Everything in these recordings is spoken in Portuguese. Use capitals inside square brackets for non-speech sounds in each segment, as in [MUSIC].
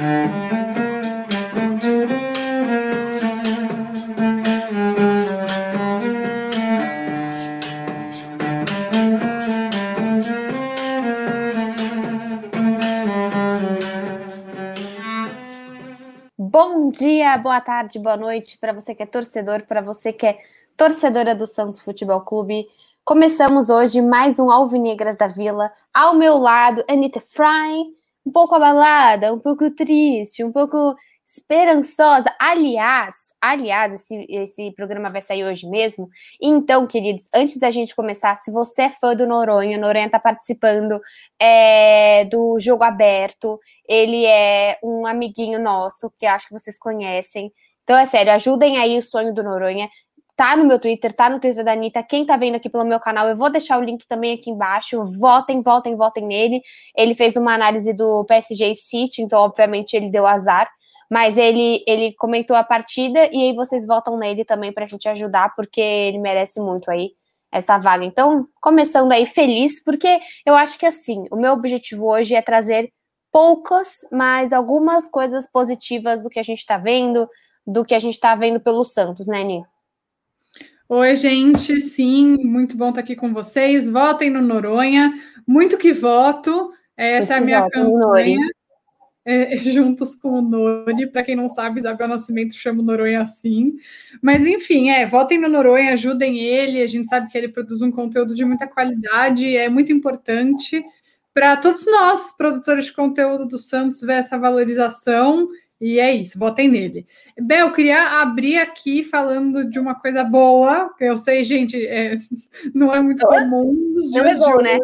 Bom dia, boa tarde, boa noite para você que é torcedor, para você que é torcedora do Santos Futebol Clube. Começamos hoje mais um Alvinegras da Vila. Ao meu lado, Anitta Fry, um pouco abalada, um pouco triste, um pouco esperançosa. Aliás, aliás, esse, esse programa vai sair hoje mesmo. Então, queridos, antes da gente começar, se você é fã do Noronha, o Noronha está participando é, do jogo aberto. Ele é um amiguinho nosso que acho que vocês conhecem. Então, é sério, ajudem aí o sonho do Noronha tá no meu Twitter, tá no Twitter da Anitta. Quem tá vendo aqui pelo meu canal, eu vou deixar o link também aqui embaixo. Votem, votem, votem nele. Ele fez uma análise do PSG City, então, obviamente, ele deu azar. Mas ele, ele comentou a partida e aí vocês votam nele também pra gente ajudar, porque ele merece muito aí essa vaga. Então, começando aí feliz, porque eu acho que assim, o meu objetivo hoje é trazer poucas, mas algumas coisas positivas do que a gente tá vendo, do que a gente tá vendo pelo Santos, né, Ni? Oi, gente. Sim, muito bom estar aqui com vocês. Votem no Noronha. Muito que voto. Essa é a minha campanha. É, [LAUGHS] juntos com o Nori. Para quem não sabe, Isabel Nascimento chama o Noronha assim. Mas, enfim, é, votem no Noronha, ajudem ele. A gente sabe que ele produz um conteúdo de muita qualidade, é muito importante para todos nós, produtores de conteúdo do Santos, ver essa valorização e é isso, votem nele. Bel, eu queria abrir aqui falando de uma coisa boa, que eu sei, gente, é, [LAUGHS] não é muito comum nos dias não é gol, né?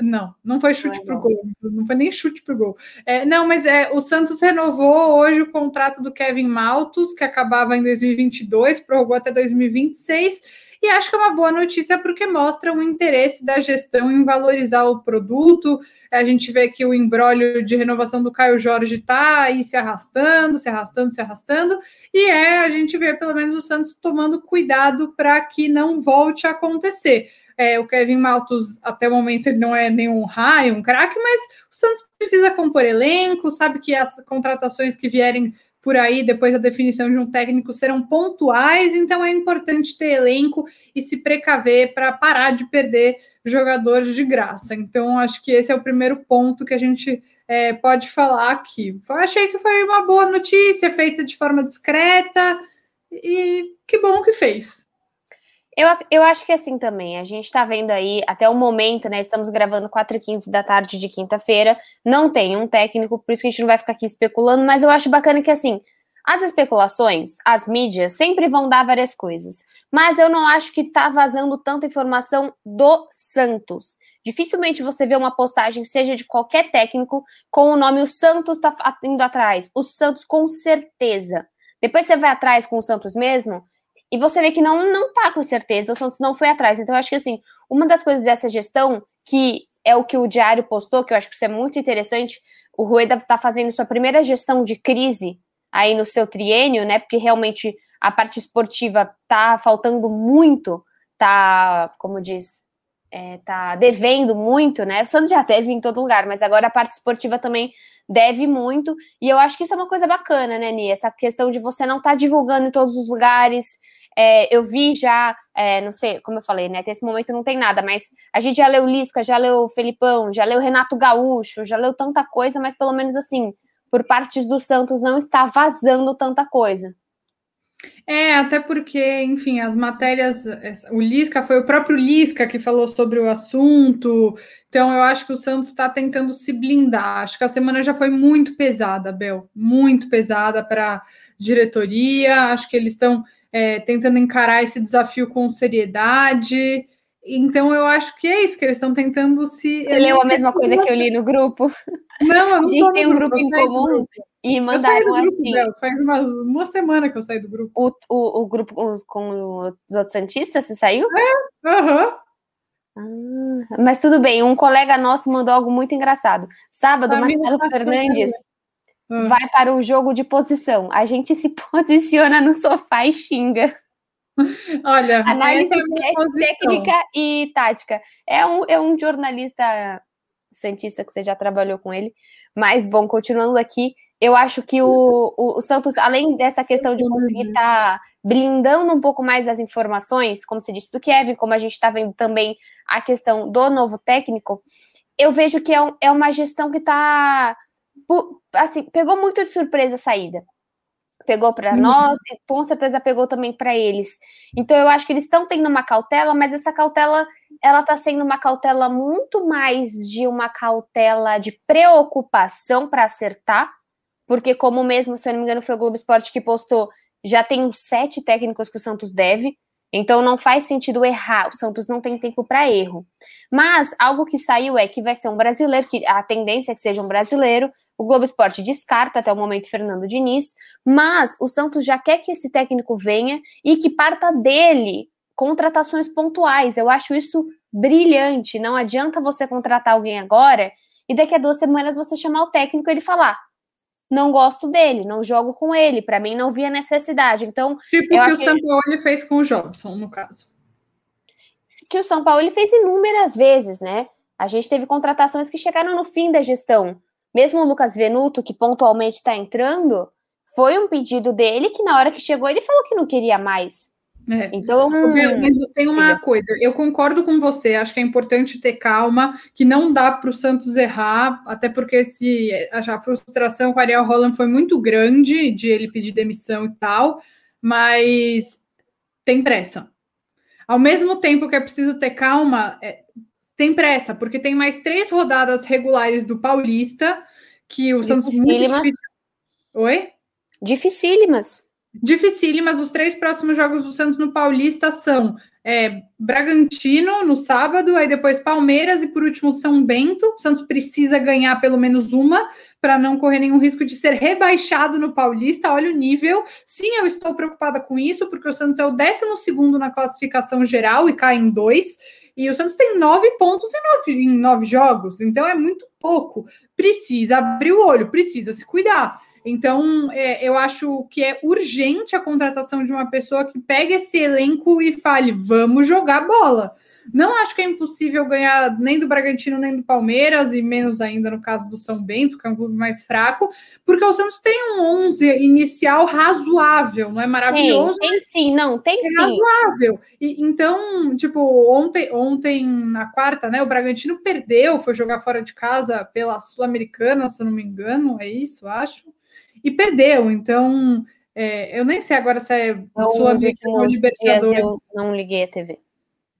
Não, não foi chute para o gol, não foi nem chute para o gol. É, não, mas é, o Santos renovou hoje o contrato do Kevin Maltos, que acabava em 2022, prorrogou até 2026 e acho que é uma boa notícia porque mostra o interesse da gestão em valorizar o produto. A gente vê que o embrólio de renovação do Caio Jorge está aí se arrastando, se arrastando, se arrastando, e é a gente vê pelo menos o Santos tomando cuidado para que não volte a acontecer. É, o Kevin Maltos, até o momento, ele não é nenhum raio, um craque, mas o Santos precisa compor elenco, sabe que as contratações que vierem por aí, depois da definição de um técnico, serão pontuais, então é importante ter elenco e se precaver para parar de perder jogadores de graça. Então, acho que esse é o primeiro ponto que a gente é, pode falar aqui. Eu achei que foi uma boa notícia, feita de forma discreta, e que bom que fez. Eu, eu acho que é assim também, a gente está vendo aí, até o momento, né? Estamos gravando 4 e 15 da tarde de quinta-feira. Não tem um técnico, por isso que a gente não vai ficar aqui especulando, mas eu acho bacana que assim. As especulações, as mídias sempre vão dar várias coisas, mas eu não acho que tá vazando tanta informação do Santos. Dificilmente você vê uma postagem, seja de qualquer técnico, com o nome o Santos tá indo atrás. O Santos, com certeza. Depois você vai atrás com o Santos mesmo, e você vê que não, não tá com certeza, o Santos não foi atrás. Então, eu acho que, assim, uma das coisas dessa gestão, que é o que o Diário postou, que eu acho que isso é muito interessante, o Rueda tá fazendo sua primeira gestão de crise aí no seu triênio, né? Porque realmente a parte esportiva tá faltando muito, tá, como diz, é, tá devendo muito, né? O Santos já deve em todo lugar, mas agora a parte esportiva também deve muito. E eu acho que isso é uma coisa bacana, né, Ni? Essa questão de você não estar tá divulgando em todos os lugares, é, eu vi já, é, não sei, como eu falei, né? Até esse momento não tem nada, mas a gente já leu Lisca, já leu Felipão, já leu Renato Gaúcho, já leu tanta coisa, mas pelo menos assim, por partes do Santos não está vazando tanta coisa. É, até porque, enfim, as matérias, o Lisca foi o próprio Lisca que falou sobre o assunto, então eu acho que o Santos está tentando se blindar. Acho que a semana já foi muito pesada, Bel, muito pesada para diretoria. Acho que eles estão é, tentando encarar esse desafio com seriedade. Então, eu acho que é isso, que eles estão tentando se. Você leu a mesma coisa que eu li no grupo? Não, eu [LAUGHS] não A gente tem um grupo, em comum grupo. e mandaram grupo, assim. Faz uma, uma semana que eu saí do grupo. O, o, o grupo com os, com os outros Santistas, você saiu? É, aham. Ah, mas tudo bem, um colega nosso mandou algo muito engraçado. Sábado, Marcelo Fernandes Hum. vai para o jogo de posição. A gente se [LAUGHS] posiciona no sofá e xinga. Olha, análise é técnica e tática. É um, é um jornalista cientista que você já trabalhou com ele, Mas, bom, continuando aqui, eu acho que o, o, Santos, além dessa questão de conseguir estar tá blindando um pouco mais as informações, como se disse do Kevin, como a gente está vendo também a questão do novo técnico, eu vejo que é, um, é uma gestão que está. Assim, pegou muito de surpresa a saída. Pegou para uhum. nós e com certeza pegou também para eles. Então eu acho que eles estão tendo uma cautela, mas essa cautela ela está sendo uma cautela muito mais de uma cautela de preocupação para acertar porque como mesmo, se eu não me engano, foi o Globo Esporte que postou, já tem uns sete técnicos que o Santos deve, então não faz sentido errar, o Santos não tem tempo para erro. Mas algo que saiu é que vai ser um brasileiro, que a tendência é que seja um brasileiro, o Globo Esporte descarta até o momento Fernando Diniz, mas o Santos já quer que esse técnico venha e que parta dele contratações pontuais. Eu acho isso brilhante. Não adianta você contratar alguém agora e daqui a duas semanas você chamar o técnico e ele falar: não gosto dele, não jogo com ele. Para mim, não via necessidade. Então, tipo o que o São Paulo fez com o Jobson, no caso. Que o São Paulo fez inúmeras vezes, né? A gente teve contratações que chegaram no fim da gestão. Mesmo o Lucas Venuto, que pontualmente está entrando, foi um pedido dele que na hora que chegou ele falou que não queria mais. É. Então, mas tem uma coisa, eu concordo com você, acho que é importante ter calma, que não dá para o Santos errar, até porque se a frustração com o Ariel Holland foi muito grande de ele pedir demissão e tal, mas tem pressa. Ao mesmo tempo que é preciso ter calma, é, tem pressa, porque tem mais três rodadas regulares do Paulista que o Santos muito difícil. Oi? Dificílimas. Dificílimas, os três próximos jogos do Santos no Paulista são é, Bragantino no sábado, aí depois Palmeiras e por último São Bento. O Santos precisa ganhar pelo menos uma para não correr nenhum risco de ser rebaixado no Paulista. Olha o nível. Sim, eu estou preocupada com isso, porque o Santos é o 12 na classificação geral e cai em dois. E o Santos tem nove pontos em nove, em nove jogos, então é muito pouco. Precisa abrir o olho, precisa se cuidar. Então, é, eu acho que é urgente a contratação de uma pessoa que pegue esse elenco e fale: vamos jogar bola. Não acho que é impossível ganhar nem do Bragantino nem do Palmeiras, e menos ainda no caso do São Bento, que é um clube mais fraco, porque o Santos tem um 11 inicial razoável, não é maravilhoso? Tem, tem sim, não, tem é sim. razoável. E, então, tipo, ontem, ontem, na quarta, né, o Bragantino perdeu, foi jogar fora de casa pela Sul-Americana, se eu não me engano, é isso, acho e perdeu. Então, é, eu nem sei agora se é sua ou Libertadores. Eu não liguei a TV.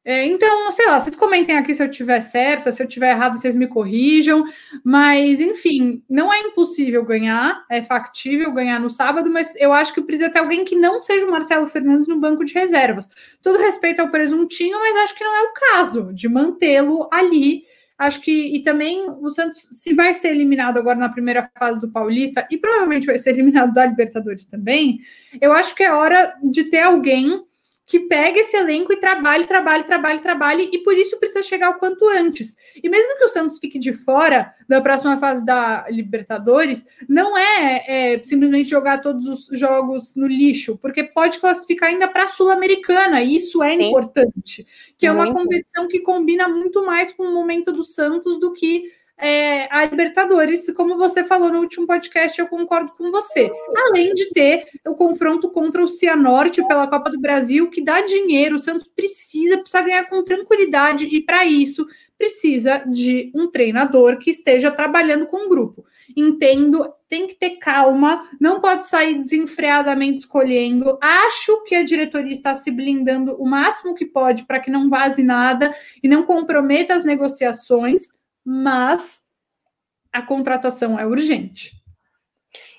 É, então, sei lá, vocês comentem aqui se eu tiver certa, se eu tiver errado, vocês me corrijam. Mas, enfim, não é impossível ganhar, é factível ganhar no sábado, mas eu acho que precisa ter alguém que não seja o Marcelo Fernandes no banco de reservas. Todo respeito ao presuntinho, mas acho que não é o caso de mantê-lo ali Acho que, e também o Santos, se vai ser eliminado agora na primeira fase do Paulista, e provavelmente vai ser [LAUGHS] eliminado da Libertadores também, eu acho que é hora de ter alguém que pegue esse elenco e trabalhe, trabalhe, trabalhe, trabalhe, e por isso precisa chegar o quanto antes. E mesmo que o Santos fique de fora da próxima fase da Libertadores, não é, é simplesmente jogar todos os jogos no lixo, porque pode classificar ainda para a Sul-Americana, e isso é Sim. importante, que é uma competição que combina muito mais com o momento do Santos do que é, a Libertadores, como você falou no último podcast, eu concordo com você. Além de ter o confronto contra o Cianorte pela Copa do Brasil, que dá dinheiro, o Santos precisa, precisa ganhar com tranquilidade, e para isso precisa de um treinador que esteja trabalhando com o grupo. Entendo, tem que ter calma, não pode sair desenfreadamente escolhendo. Acho que a diretoria está se blindando o máximo que pode para que não vaze nada e não comprometa as negociações mas a contratação é urgente.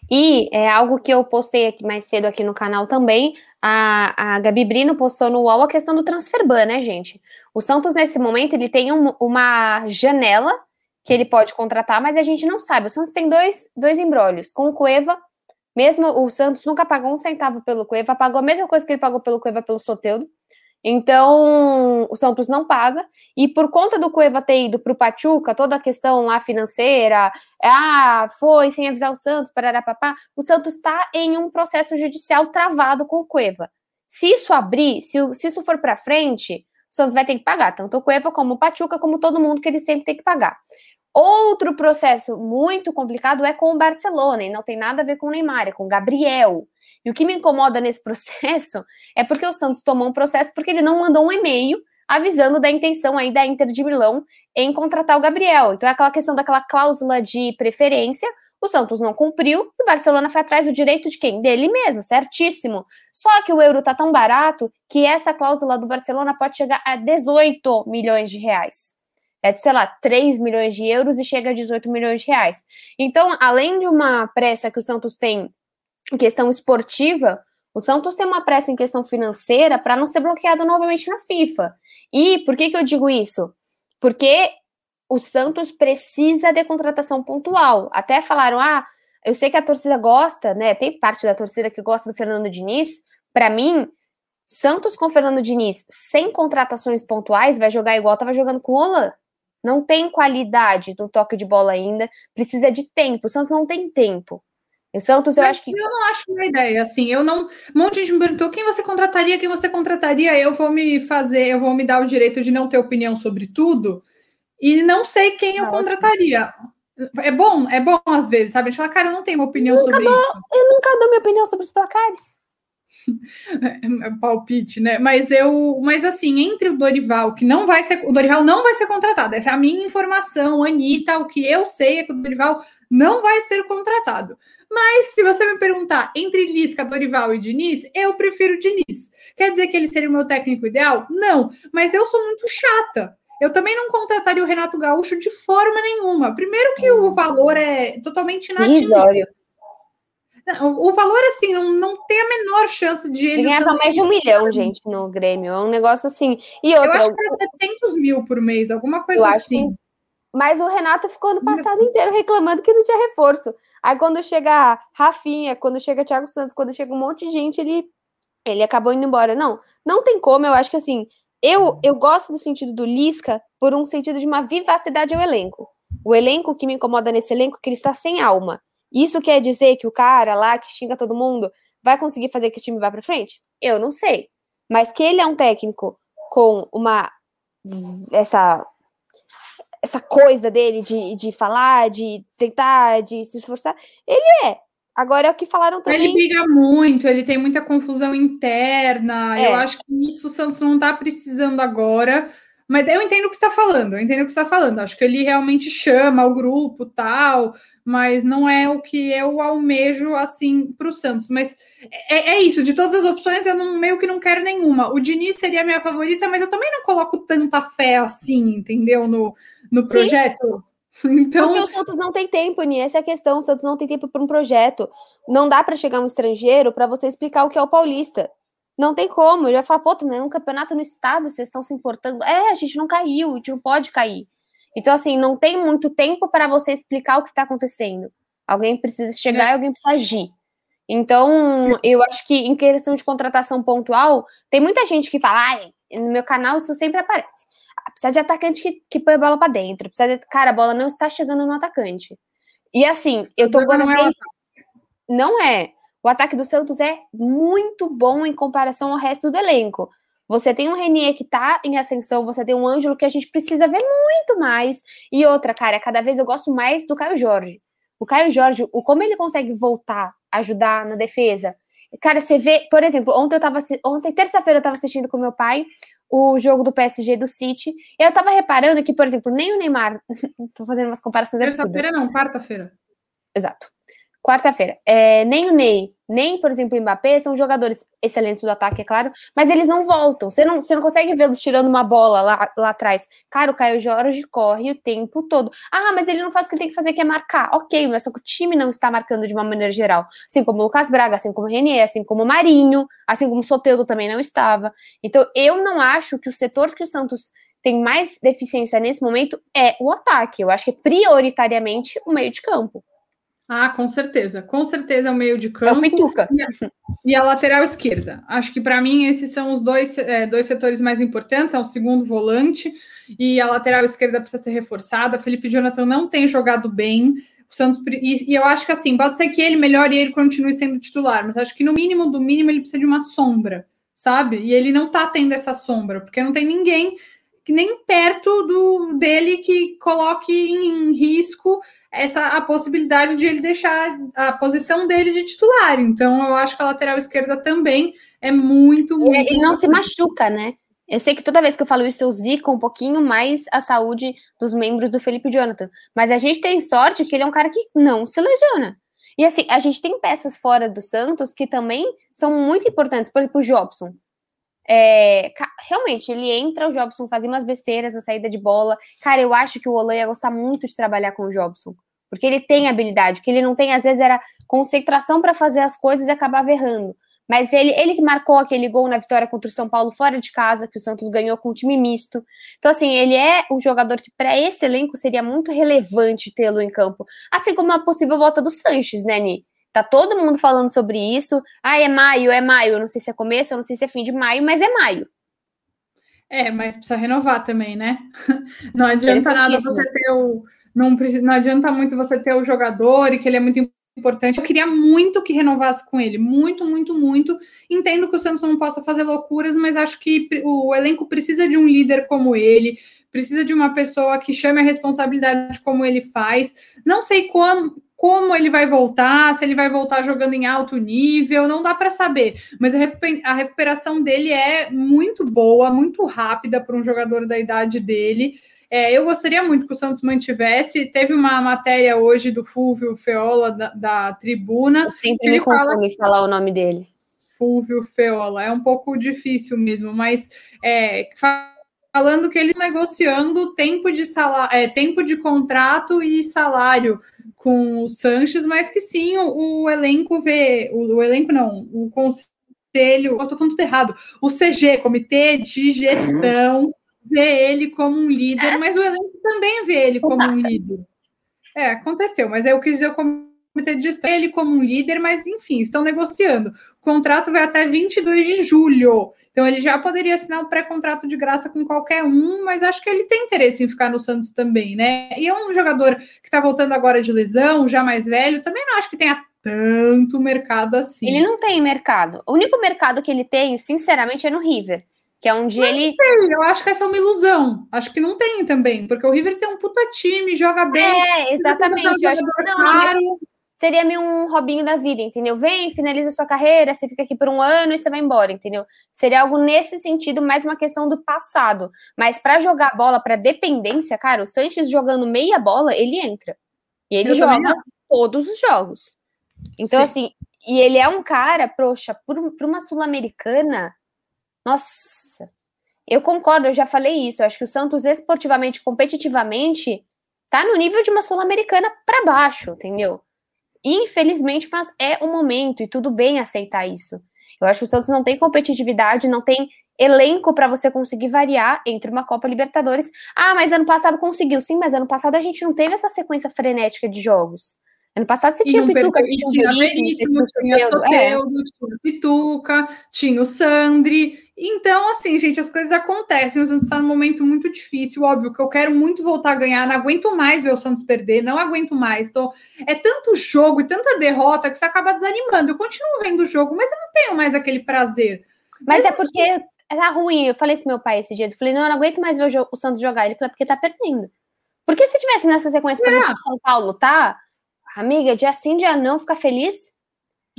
E é algo que eu postei aqui mais cedo aqui no canal também. A, a Gabi Brino postou no UOL a questão do transferban, né, gente? O Santos, nesse momento, ele tem um, uma janela que ele pode contratar, mas a gente não sabe. O Santos tem dois, dois embrólios. Com o Cueva, mesmo o Santos nunca pagou um centavo pelo Cueva, pagou a mesma coisa que ele pagou pelo Cueva pelo Soteudo. Então, o Santos não paga, e por conta do Cueva ter ido para o Pachuca, toda a questão lá financeira, ah, foi sem avisar o Santos, parará, papá, o Santos está em um processo judicial travado com o Cueva. Se isso abrir, se, se isso for para frente, o Santos vai ter que pagar, tanto o Cueva como o Pachuca, como todo mundo que ele sempre tem que pagar. Outro processo muito complicado é com o Barcelona, e não tem nada a ver com o Neymar, é com o Gabriel. E o que me incomoda nesse [LAUGHS] processo é porque o Santos tomou um processo porque ele não mandou um e-mail avisando da intenção aí da Inter de Milão em contratar o Gabriel. Então é aquela questão daquela cláusula de preferência, o Santos não cumpriu e o Barcelona foi atrás do direito de quem? Dele mesmo, certíssimo. Só que o euro tá tão barato que essa cláusula do Barcelona pode chegar a 18 milhões de reais. É de, sei lá, 3 milhões de euros e chega a 18 milhões de reais. Então, além de uma pressa que o Santos tem em questão esportiva, o Santos tem uma pressa em questão financeira para não ser bloqueado novamente na FIFA. E por que, que eu digo isso? Porque o Santos precisa de contratação pontual. Até falaram, ah, eu sei que a torcida gosta, né? Tem parte da torcida que gosta do Fernando Diniz. Para mim, Santos com Fernando Diniz sem contratações pontuais vai jogar igual estava jogando com o Olan. Não tem qualidade no toque de bola ainda, precisa de tempo. O Santos não tem tempo. O Santos, eu Mas acho que. Eu não acho uma ideia, assim. Eu não. Um monte de gente me perguntou quem você contrataria, quem você contrataria. Eu vou me fazer, eu vou me dar o direito de não ter opinião sobre tudo e não sei quem eu contrataria. É bom, é bom às vezes, sabe? A gente fala, cara, eu não tenho uma opinião nunca sobre dou, isso. Eu nunca dou minha opinião sobre os placares. [LAUGHS] é palpite, né? Mas eu, mas assim, entre o Dorival, que não vai ser, o Dorival não vai ser contratado. Essa é a minha informação, Anitta. O que eu sei é que o Dorival não vai ser contratado. Mas se você me perguntar entre Lisca, Dorival e Diniz, eu prefiro Diniz. Quer dizer que ele seria o meu técnico ideal? Não, mas eu sou muito chata. Eu também não contrataria o Renato Gaúcho de forma nenhuma. Primeiro que o valor é totalmente inatingível. O valor, assim, não, não tem a menor chance de ele. Ele ganhava mais de um milhão, gente, no Grêmio. É um negócio assim. E outra, eu acho que era 700 mil por mês, alguma coisa assim. Que... Mas o Renato ficou no passado inteiro reclamando que não tinha reforço. Aí quando chega Rafinha, quando chega Thiago Santos, quando chega um monte de gente, ele, ele acabou indo embora. Não, não tem como. Eu acho que assim, eu, eu gosto do sentido do Lisca por um sentido de uma vivacidade ao elenco. O elenco que me incomoda nesse elenco é que ele está sem alma. Isso quer dizer que o cara lá que xinga todo mundo vai conseguir fazer que o time vá para frente? Eu não sei. Mas que ele é um técnico com uma essa essa coisa dele de, de falar, de tentar, de se esforçar, ele é. Agora é o que falaram também. Ele briga muito, ele tem muita confusão interna. É. Eu acho que isso o Santos não está precisando agora. Mas eu entendo o que você está falando, eu entendo o que você está falando. Acho que ele realmente chama o grupo tal, mas não é o que eu almejo assim para o Santos. Mas é, é, isso, de todas as opções, eu não, meio que não quero nenhuma. O Diniz seria a minha favorita, mas eu também não coloco tanta fé assim, entendeu? No, no projeto. Sim. [LAUGHS] Então... Porque o Santos não tem tempo, Ni, essa é a questão. O Santos não tem tempo para um projeto. Não dá para chegar um estrangeiro para você explicar o que é o paulista. Não tem como. Ele vai falar, pô, é um campeonato no estado, vocês estão se importando. É, a gente não caiu, a gente não pode cair. Então, assim, não tem muito tempo para você explicar o que está acontecendo. Alguém precisa chegar é. e alguém precisa agir. Então, Sim. eu acho que em questão de contratação pontual, tem muita gente que fala, ai, no meu canal isso sempre aparece precisa de atacante que, que põe a bola para dentro. Precisa de, cara, a bola não está chegando no atacante. E assim, eu tô agora. Não, é não é. O ataque do Santos é muito bom em comparação ao resto do elenco. Você tem um Renier que tá em ascensão, você tem um Ângelo que a gente precisa ver muito mais. E outra, cara, cada vez eu gosto mais do Caio Jorge. O Caio Jorge, o como ele consegue voltar, ajudar na defesa. Cara, você vê, por exemplo, ontem eu tava ontem terça-feira eu tava assistindo com meu pai o jogo do PSG do City. E eu tava reparando que, por exemplo, nem o Neymar. [LAUGHS] tô fazendo umas comparações Terça-feira não, quarta-feira. Exato. Quarta-feira. É, nem o Ney, nem, por exemplo, o Mbappé são jogadores excelentes do ataque, é claro, mas eles não voltam. Você não, você não consegue vê-los tirando uma bola lá, lá atrás. Cara, o Caio Jorge corre o tempo todo. Ah, mas ele não faz o que ele tem que fazer, que é marcar. Ok, mas só que o time não está marcando de uma maneira geral. Assim como o Lucas Braga, assim como o Renier, assim como o Marinho, assim como o Soteudo também não estava. Então, eu não acho que o setor que o Santos tem mais deficiência nesse momento é o ataque. Eu acho que é prioritariamente o meio de campo. Ah, com certeza. Com certeza é o meio de campo. É o Pituca. E a, e a lateral esquerda. Acho que para mim esses são os dois, é, dois setores mais importantes. É o segundo volante e a lateral esquerda precisa ser reforçada. Felipe Jonathan não tem jogado bem. O Santos e, e, eu acho que assim pode ser que ele melhore e ele continue sendo titular, mas acho que no mínimo do mínimo ele precisa de uma sombra, sabe? E ele não tá tendo essa sombra porque não tem ninguém nem perto do dele que coloque em risco essa a possibilidade de ele deixar a posição dele de titular. Então, eu acho que a lateral esquerda também é muito, muito. Ele, ele não se machuca, né? Eu sei que toda vez que eu falo isso, eu zico um pouquinho mais a saúde dos membros do Felipe Jonathan. Mas a gente tem sorte que ele é um cara que não se lesiona. E assim, a gente tem peças fora do Santos que também são muito importantes. Por exemplo, o Jobson. É, realmente, ele entra, o Jobson fazia umas besteiras na saída de bola. Cara, eu acho que o Olan ia gostar muito de trabalhar com o Jobson. Porque ele tem habilidade. O que ele não tem, às vezes, era concentração para fazer as coisas e acabava errando. Mas ele, ele que marcou aquele gol na vitória contra o São Paulo fora de casa, que o Santos ganhou com um time misto. Então, assim, ele é um jogador que, para esse elenco, seria muito relevante tê-lo em campo. Assim como a possível volta do Sanches, né, Ni? Tá todo mundo falando sobre isso. Ah, é maio, é maio. Eu não sei se é começo, eu não sei se é fim de maio, mas é maio. É, mas precisa renovar também, né? [LAUGHS] Não adianta nada você ter o. Não, não adianta muito você ter o jogador e que ele é muito importante. Eu queria muito que renovasse com ele, muito, muito, muito. Entendo que o Santos não possa fazer loucuras, mas acho que o elenco precisa de um líder como ele, precisa de uma pessoa que chame a responsabilidade como ele faz. Não sei como, como ele vai voltar, se ele vai voltar jogando em alto nível, não dá para saber. Mas a recuperação dele é muito boa, muito rápida para um jogador da idade dele. É, eu gostaria muito que o Santos mantivesse. Teve uma matéria hoje do Fulvio Feola, da, da Tribuna. Eu sempre me confundo em falar o nome dele. Fulvio Feola. É um pouco difícil mesmo, mas é, falando que eles negociando tempo de salário, é, tempo de contrato e salário com o Sanches, mas que sim, o, o elenco vê, o, o, elenco não, o conselho, eu tô falando tudo errado, o CG, Comitê de Gestão, vê ele como um líder, é. mas o elenco também vê ele como um líder. É, aconteceu, mas eu quis dizer o comitê de gestão ele como um líder, mas enfim, estão negociando. O contrato vai até 22 de julho. Então ele já poderia assinar um pré-contrato de graça com qualquer um, mas acho que ele tem interesse em ficar no Santos também, né? E é um jogador que está voltando agora de lesão, já mais velho, também não acho que tenha tanto mercado assim. Ele não tem mercado. O único mercado que ele tem, sinceramente, é no River. Que é onde Mas ele. Sei, eu acho que essa é uma ilusão. Acho que não tem também, porque o River tem um puta time, joga bem. É, exatamente. Eu acho que não, não seria meio um Robinho da vida, entendeu? Vem, finaliza sua carreira, você fica aqui por um ano e você vai embora, entendeu? Seria algo nesse sentido, mais uma questão do passado. Mas para jogar bola, para dependência, cara, o Sanches jogando meia bola, ele entra. E ele eu joga todos os jogos. Então, Sim. assim, e ele é um cara, poxa, para uma sul-americana, nossa eu concordo, eu já falei isso. Eu acho que o Santos, esportivamente, competitivamente, tá no nível de uma Sul-Americana para baixo, entendeu? Infelizmente, mas é o momento e tudo bem aceitar isso. Eu acho que o Santos não tem competitividade, não tem elenco para você conseguir variar entre uma Copa Libertadores. Ah, mas ano passado conseguiu. Sim, mas ano passado a gente não teve essa sequência frenética de jogos. Ano passado você tinha o Pituca, você tinha o Veríssimo, tinha o Soteudo, é. tinha o Pituca, tinha o Sandri. Então, assim, gente, as coisas acontecem. O Santos está num momento muito difícil. Óbvio que eu quero muito voltar a ganhar. Não aguento mais ver o Santos perder. Não aguento mais. Tô... É tanto jogo e tanta derrota que você acaba desanimando. Eu continuo vendo o jogo, mas eu não tenho mais aquele prazer. Mas, mas é porque tá ruim. Eu falei isso pro meu pai esses dias. Eu falei, não, eu não aguento mais ver o, jogo, o Santos jogar. Ele falou, porque tá perdendo. Porque se tivesse nessa sequência, por é. exemplo, São Paulo, tá? Amiga, dia sim, dia não, ficar feliz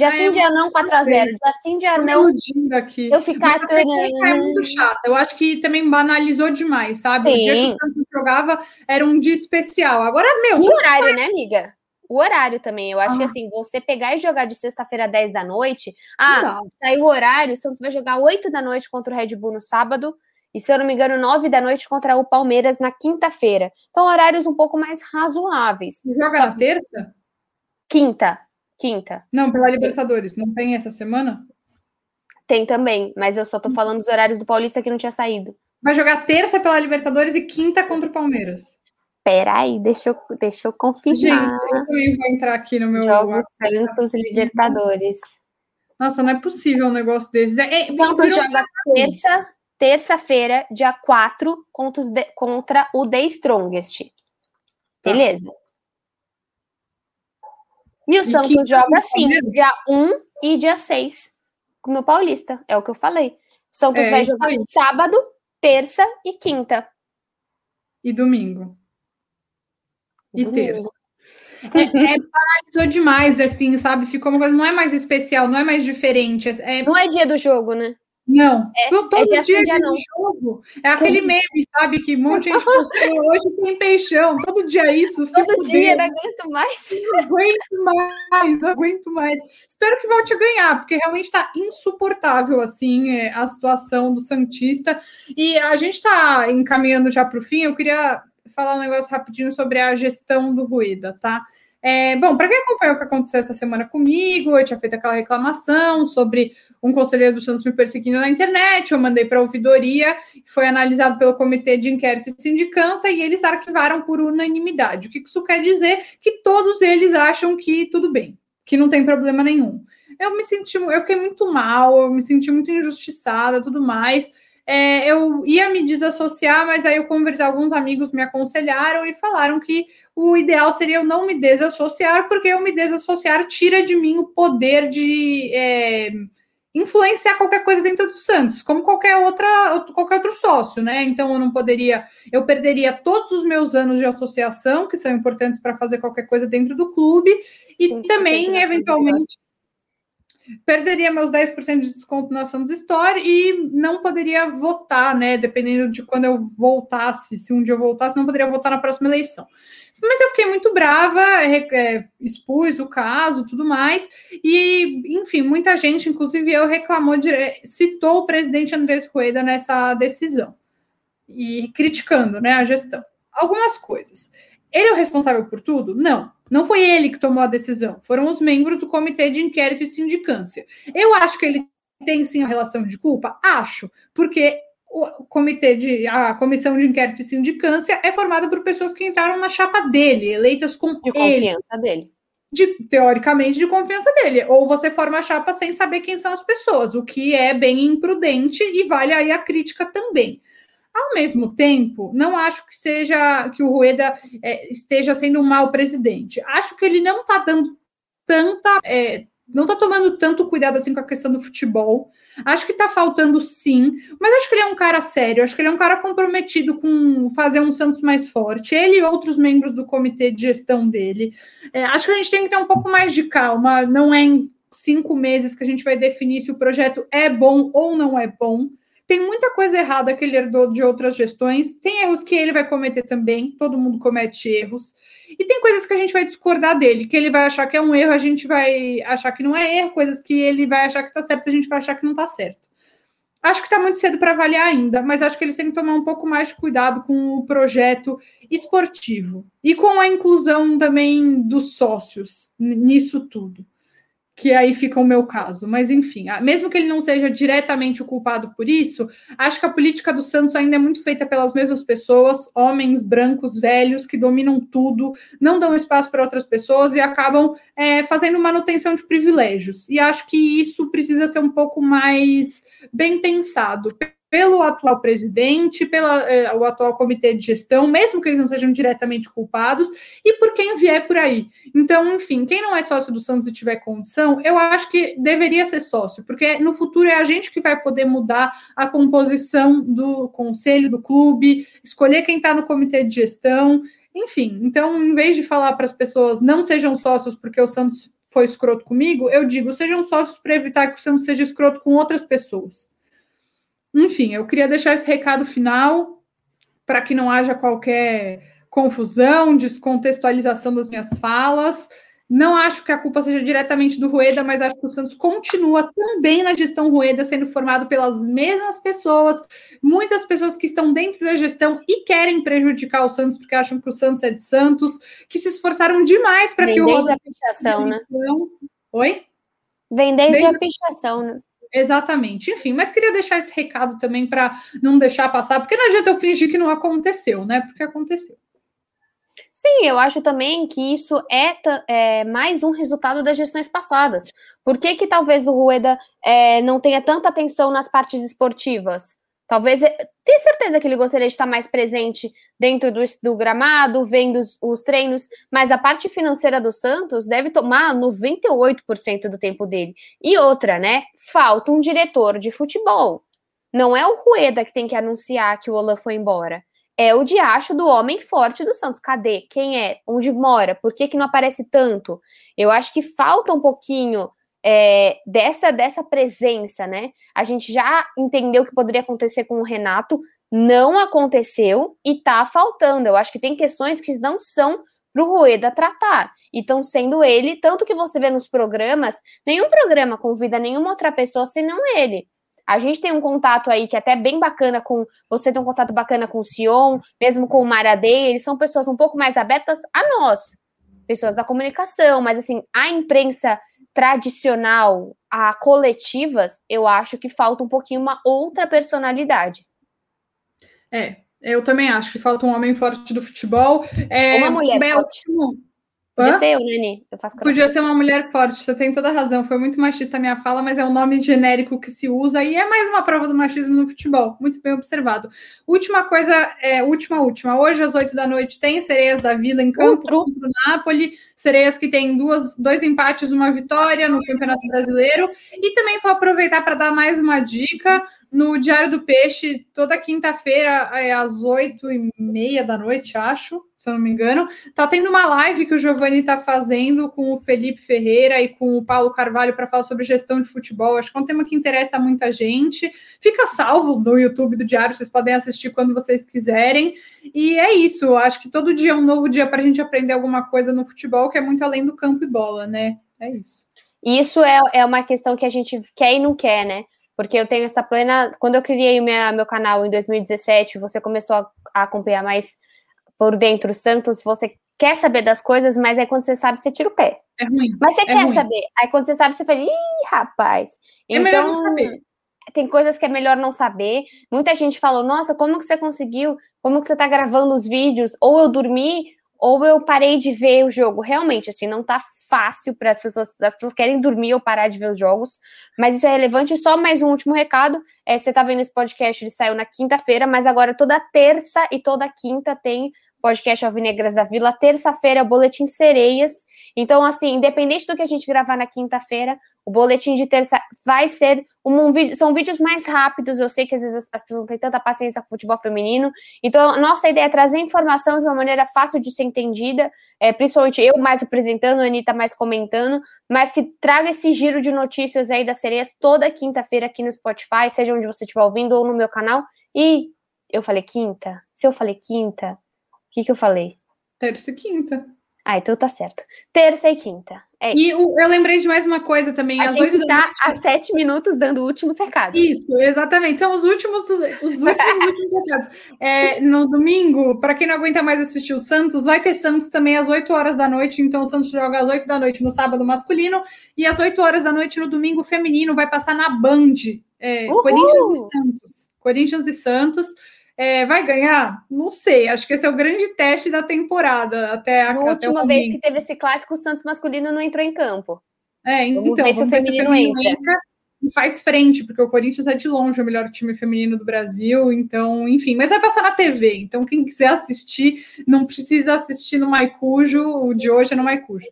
Dia sim, dia não, 4x0. Dia sim, dia não. Aqui. Eu ficar. É muito chata. Eu acho que também banalizou demais, sabe? Sim. O dia que o Santos jogava era um dia especial. Agora, meu. E o horário, né, amiga? O horário também. Eu acho ah. que assim, você pegar e jogar de sexta-feira 10 da noite. Ah, não. saiu o horário, o Santos vai jogar 8 da noite contra o Red Bull no sábado. E se eu não me engano, 9 da noite contra o Palmeiras na quinta-feira. Então, horários um pouco mais razoáveis. Joga Só na terça? Quinta. Quinta. Não, pela Libertadores. Não tem essa semana? Tem também, mas eu só tô falando dos horários do Paulista que não tinha saído. Vai jogar terça pela Libertadores e quinta contra o Palmeiras. Peraí, deixa eu, deixa eu confirmar. Gente, eu também vou entrar aqui no meu. Jogos Santos e Libertadores. Nossa, não é possível um negócio desses. É, é, Santos joga terça, terça-feira, dia 4, contra, contra o The Strongest. Tá. Beleza. E o Santos joga assim, dia 1 e dia 6 no Paulista. É o que eu falei. O Santos é, vai jogar sábado, terça e quinta. e domingo. E domingo. terça. É, é, paralisou demais, assim, sabe? Ficou uma coisa, não é mais especial, não é mais diferente. É, não é dia do jogo, né? Não, é, todo é dia, dia, dia não. jogo. É aquele meme, sabe? Que um monte de gente postou. Hoje tem peixão, todo dia isso. Todo dia, não aguento mais. Não aguento mais, não aguento mais. Espero que volte a ganhar, porque realmente está insuportável assim é, a situação do Santista. E a gente está encaminhando já para o fim. Eu queria falar um negócio rapidinho sobre a gestão do Ruída, tá? É, bom, para quem acompanhou o que aconteceu essa semana comigo, eu tinha feito aquela reclamação sobre um conselheiro do Santos me perseguindo na internet, eu mandei para a ouvidoria, foi analisado pelo Comitê de Inquérito e Sindicância e eles arquivaram por unanimidade. O que isso quer dizer? Que todos eles acham que tudo bem, que não tem problema nenhum. Eu me senti, eu fiquei muito mal, eu me senti muito injustiçada, tudo mais. É, eu ia me desassociar, mas aí eu conversei, alguns amigos me aconselharam e falaram que o ideal seria eu não me desassociar, porque eu me desassociar tira de mim o poder de é, influenciar qualquer coisa dentro do Santos, como qualquer outra qualquer outro sócio, né? Então eu não poderia, eu perderia todos os meus anos de associação, que são importantes para fazer qualquer coisa dentro do clube, e também eventualmente perderia meus 10% de desconto na dos Store e não poderia votar, né? Dependendo de quando eu voltasse, se um dia eu voltasse, não poderia votar na próxima eleição. Mas eu fiquei muito brava, é, expus o caso, tudo mais, e, enfim, muita gente, inclusive eu, reclamou, de, citou o presidente Andrés Rueda nessa decisão, e criticando né, a gestão. Algumas coisas. Ele é o responsável por tudo? Não. Não foi ele que tomou a decisão, foram os membros do Comitê de Inquérito e Sindicância. Eu acho que ele tem sim a relação de culpa? Acho, porque o comitê de a comissão de inquérito e sindicância é formada por pessoas que entraram na chapa dele, eleitas com de confiança dele. De, teoricamente de confiança dele. Ou você forma a chapa sem saber quem são as pessoas, o que é bem imprudente e vale aí a crítica também. Ao mesmo tempo, não acho que seja que o Rueda é, esteja sendo um mau presidente. Acho que ele não está dando tanta é, não tá tomando tanto cuidado assim com a questão do futebol. Acho que tá faltando sim, mas acho que ele é um cara sério, acho que ele é um cara comprometido com fazer um Santos mais forte. Ele e outros membros do comitê de gestão dele. É, acho que a gente tem que ter um pouco mais de calma, não é em cinco meses que a gente vai definir se o projeto é bom ou não é bom. Tem muita coisa errada que ele herdou de outras gestões, tem erros que ele vai cometer também, todo mundo comete erros. E tem coisas que a gente vai discordar dele, que ele vai achar que é um erro, a gente vai achar que não é erro, coisas que ele vai achar que tá certo, a gente vai achar que não tá certo. Acho que está muito cedo para avaliar ainda, mas acho que eles têm que tomar um pouco mais de cuidado com o projeto esportivo e com a inclusão também dos sócios nisso tudo que aí fica o meu caso. Mas, enfim, mesmo que ele não seja diretamente o culpado por isso, acho que a política do Santos ainda é muito feita pelas mesmas pessoas, homens brancos, velhos, que dominam tudo, não dão espaço para outras pessoas e acabam é, fazendo manutenção de privilégios. E acho que isso precisa ser um pouco mais bem pensado pelo atual presidente, pelo eh, atual comitê de gestão, mesmo que eles não sejam diretamente culpados, e por quem vier por aí. Então, enfim, quem não é sócio do Santos e tiver condição, eu acho que deveria ser sócio, porque no futuro é a gente que vai poder mudar a composição do conselho do clube, escolher quem está no comitê de gestão, enfim. Então, em vez de falar para as pessoas não sejam sócios porque o Santos foi escroto comigo, eu digo sejam sócios para evitar que o Santos seja escroto com outras pessoas. Enfim, eu queria deixar esse recado final para que não haja qualquer confusão, descontextualização das minhas falas. Não acho que a culpa seja diretamente do Rueda, mas acho que o Santos continua também na gestão Rueda, sendo formado pelas mesmas pessoas, muitas pessoas que estão dentro da gestão e querem prejudicar o Santos porque acham que o Santos é de Santos, que se esforçaram demais para que o Rosa... a pichação, né? Oi? Vem desde, desde a pichação, né? Exatamente. Enfim, mas queria deixar esse recado também para não deixar passar, porque não adianta eu fingir que não aconteceu, né? Porque aconteceu. Sim, eu acho também que isso é, é, mais um resultado das gestões passadas. Por que, que talvez o Rueda é, não tenha tanta atenção nas partes esportivas? Talvez, eh, tenho certeza que ele gostaria de estar mais presente dentro do, do gramado, vendo os, os, treinos, mas a parte financeira do Santos deve tomar 98% do tempo dele. E outra, né? Falta um diretor de futebol. Não é o Rueda que tem que anunciar que o Olan foi embora. é o diacho do homem forte do Santos. Cadê? Quem é? Onde mora? Por que, que não aparece tanto? Eu acho que falta um pouquinho é, dessa, dessa presença, né? A gente já entendeu que poderia acontecer com o Renato, não aconteceu e tá faltando. Eu acho que tem questões que não são para o Rueda tratar. E estão sendo ele, tanto que você vê nos programas, nenhum programa convida nenhuma outra pessoa senão ele. A gente tem um contato aí que é até bem bacana com. Você tem um contato bacana com o Sion, mesmo com o Maradei, eles são pessoas um pouco mais abertas a nós, pessoas da comunicação, mas assim, a imprensa tradicional, a coletivas, eu acho que falta um pouquinho uma outra personalidade. É, eu também acho que falta um homem forte do futebol. É, uma mulher forte. Podia ser eu, Nani. Eu faço Podia ser uma mulher forte, você tem toda a razão. Foi muito machista a minha fala, mas é um nome genérico que se usa e é mais uma prova do machismo no futebol. Muito bem observado. Última coisa, é, última, última. Hoje, às oito da noite, tem Sereias da Vila em campo contra o Napoli. Sereias que tem duas, dois empates, uma vitória no Campeonato Brasileiro. E também vou aproveitar para dar mais uma dica no Diário do Peixe, toda quinta-feira, é, às oito e meia da noite, acho, se eu não me engano, tá tendo uma live que o Giovanni tá fazendo com o Felipe Ferreira e com o Paulo Carvalho para falar sobre gestão de futebol. Acho que é um tema que interessa muita gente. Fica salvo no YouTube do Diário, vocês podem assistir quando vocês quiserem. E é isso, acho que todo dia é um novo dia para a gente aprender alguma coisa no futebol, que é muito além do campo e bola, né? É isso. Isso é, é uma questão que a gente quer e não quer, né? Porque eu tenho essa plena. Quando eu criei minha, meu canal em 2017, você começou a, a acompanhar mais por dentro o Santos, você quer saber das coisas, mas aí quando você sabe, você tira o pé. É ruim. Mas você é quer ruim. saber. Aí quando você sabe, você fala, ih, rapaz. É então, melhor não saber. Tem coisas que é melhor não saber. Muita gente falou, nossa, como que você conseguiu? Como que você tá gravando os vídeos? Ou eu dormi, ou eu parei de ver o jogo. Realmente, assim, não tá fácil para as pessoas, as pessoas querem dormir ou parar de ver os jogos, mas isso é relevante. Só mais um último recado: é, você tá vendo esse podcast, ele saiu na quinta-feira, mas agora toda terça e toda quinta tem podcast Alvinegras da Vila. Terça-feira, boletim Sereias. Então, assim, independente do que a gente gravar na quinta-feira, o boletim de terça vai ser um, um, vídeo, são vídeos mais rápidos. Eu sei que às vezes as, as, pessoas não têm tanta paciência com o futebol feminino. Então, nossa ideia é trazer informação de uma maneira fácil de ser entendida, é, principalmente eu mais apresentando, a Anitta mais comentando, mas que traga esse giro de notícias aí das sereias toda quinta-feira aqui no Spotify, seja onde você estiver ouvindo ou no meu canal. E eu falei quinta? Se eu falei quinta, o que, que eu falei? Terça e quinta. Ah, então tá certo. Terça e quinta. É e o, eu lembrei de mais uma coisa também. A gente está há sete minutos dando últimos recados. Isso, exatamente. São os últimos, os últimos, últimos. É, no domingo, para quem não aguenta mais assistir o Santos, vai ter Santos também às 8 horas da noite. Então, o Santos joga às 8 da noite no sábado masculino e às 8 horas da noite no domingo feminino vai passar na Band. É, Corinthians e Santos. Corinthians e Santos. É, vai ganhar? Não sei. Acho que esse é o grande teste da temporada. Até a, a última vez que teve esse clássico, o Santos masculino não entrou em campo. É, vamos então, ver se vamos ver se o feminino entra. entra. E faz frente, porque o Corinthians é de longe o melhor time feminino do Brasil, então, enfim, mas vai passar na TV, então quem quiser assistir, não precisa assistir no Maicujo, o de hoje é no Maicujo.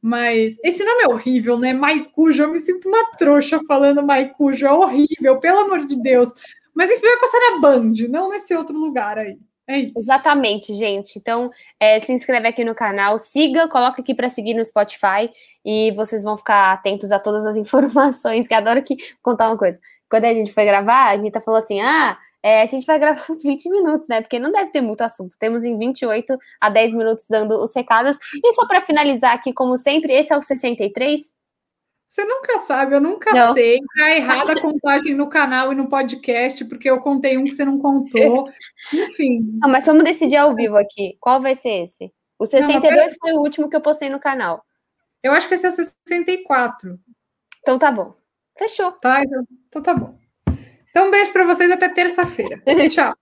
Mas esse nome é horrível, né? Maicujo, eu me sinto uma trouxa falando Maicujo, é horrível, pelo amor de Deus. Mas enfim, vai passar na Band, não nesse outro lugar aí. É isso. Exatamente, gente. Então, é, se inscreve aqui no canal, siga, coloca aqui para seguir no Spotify e vocês vão ficar atentos a todas as [LAUGHS] informações. Que adoro que contar uma coisa. Quando a gente foi gravar, a Anitta falou assim: ah, é, a gente vai gravar [LAUGHS] uns 20 minutos, né? Porque não deve ter muito assunto. Temos em 28 a 10 minutos dando os recados. E só para finalizar aqui, como sempre, esse é o 63. Você nunca sabe, eu nunca não. sei. Tá errada a contagem no canal e no podcast, porque eu contei um que você não contou. [LAUGHS] Enfim. Não, mas vamos decidir ao vivo aqui. Qual vai ser esse? O 62 não, foi o último que eu postei no canal. Eu acho que esse é o 64. Então tá bom. Fechou. Tá, então tá bom. Então um beijo para vocês até terça-feira. [LAUGHS] Tchau.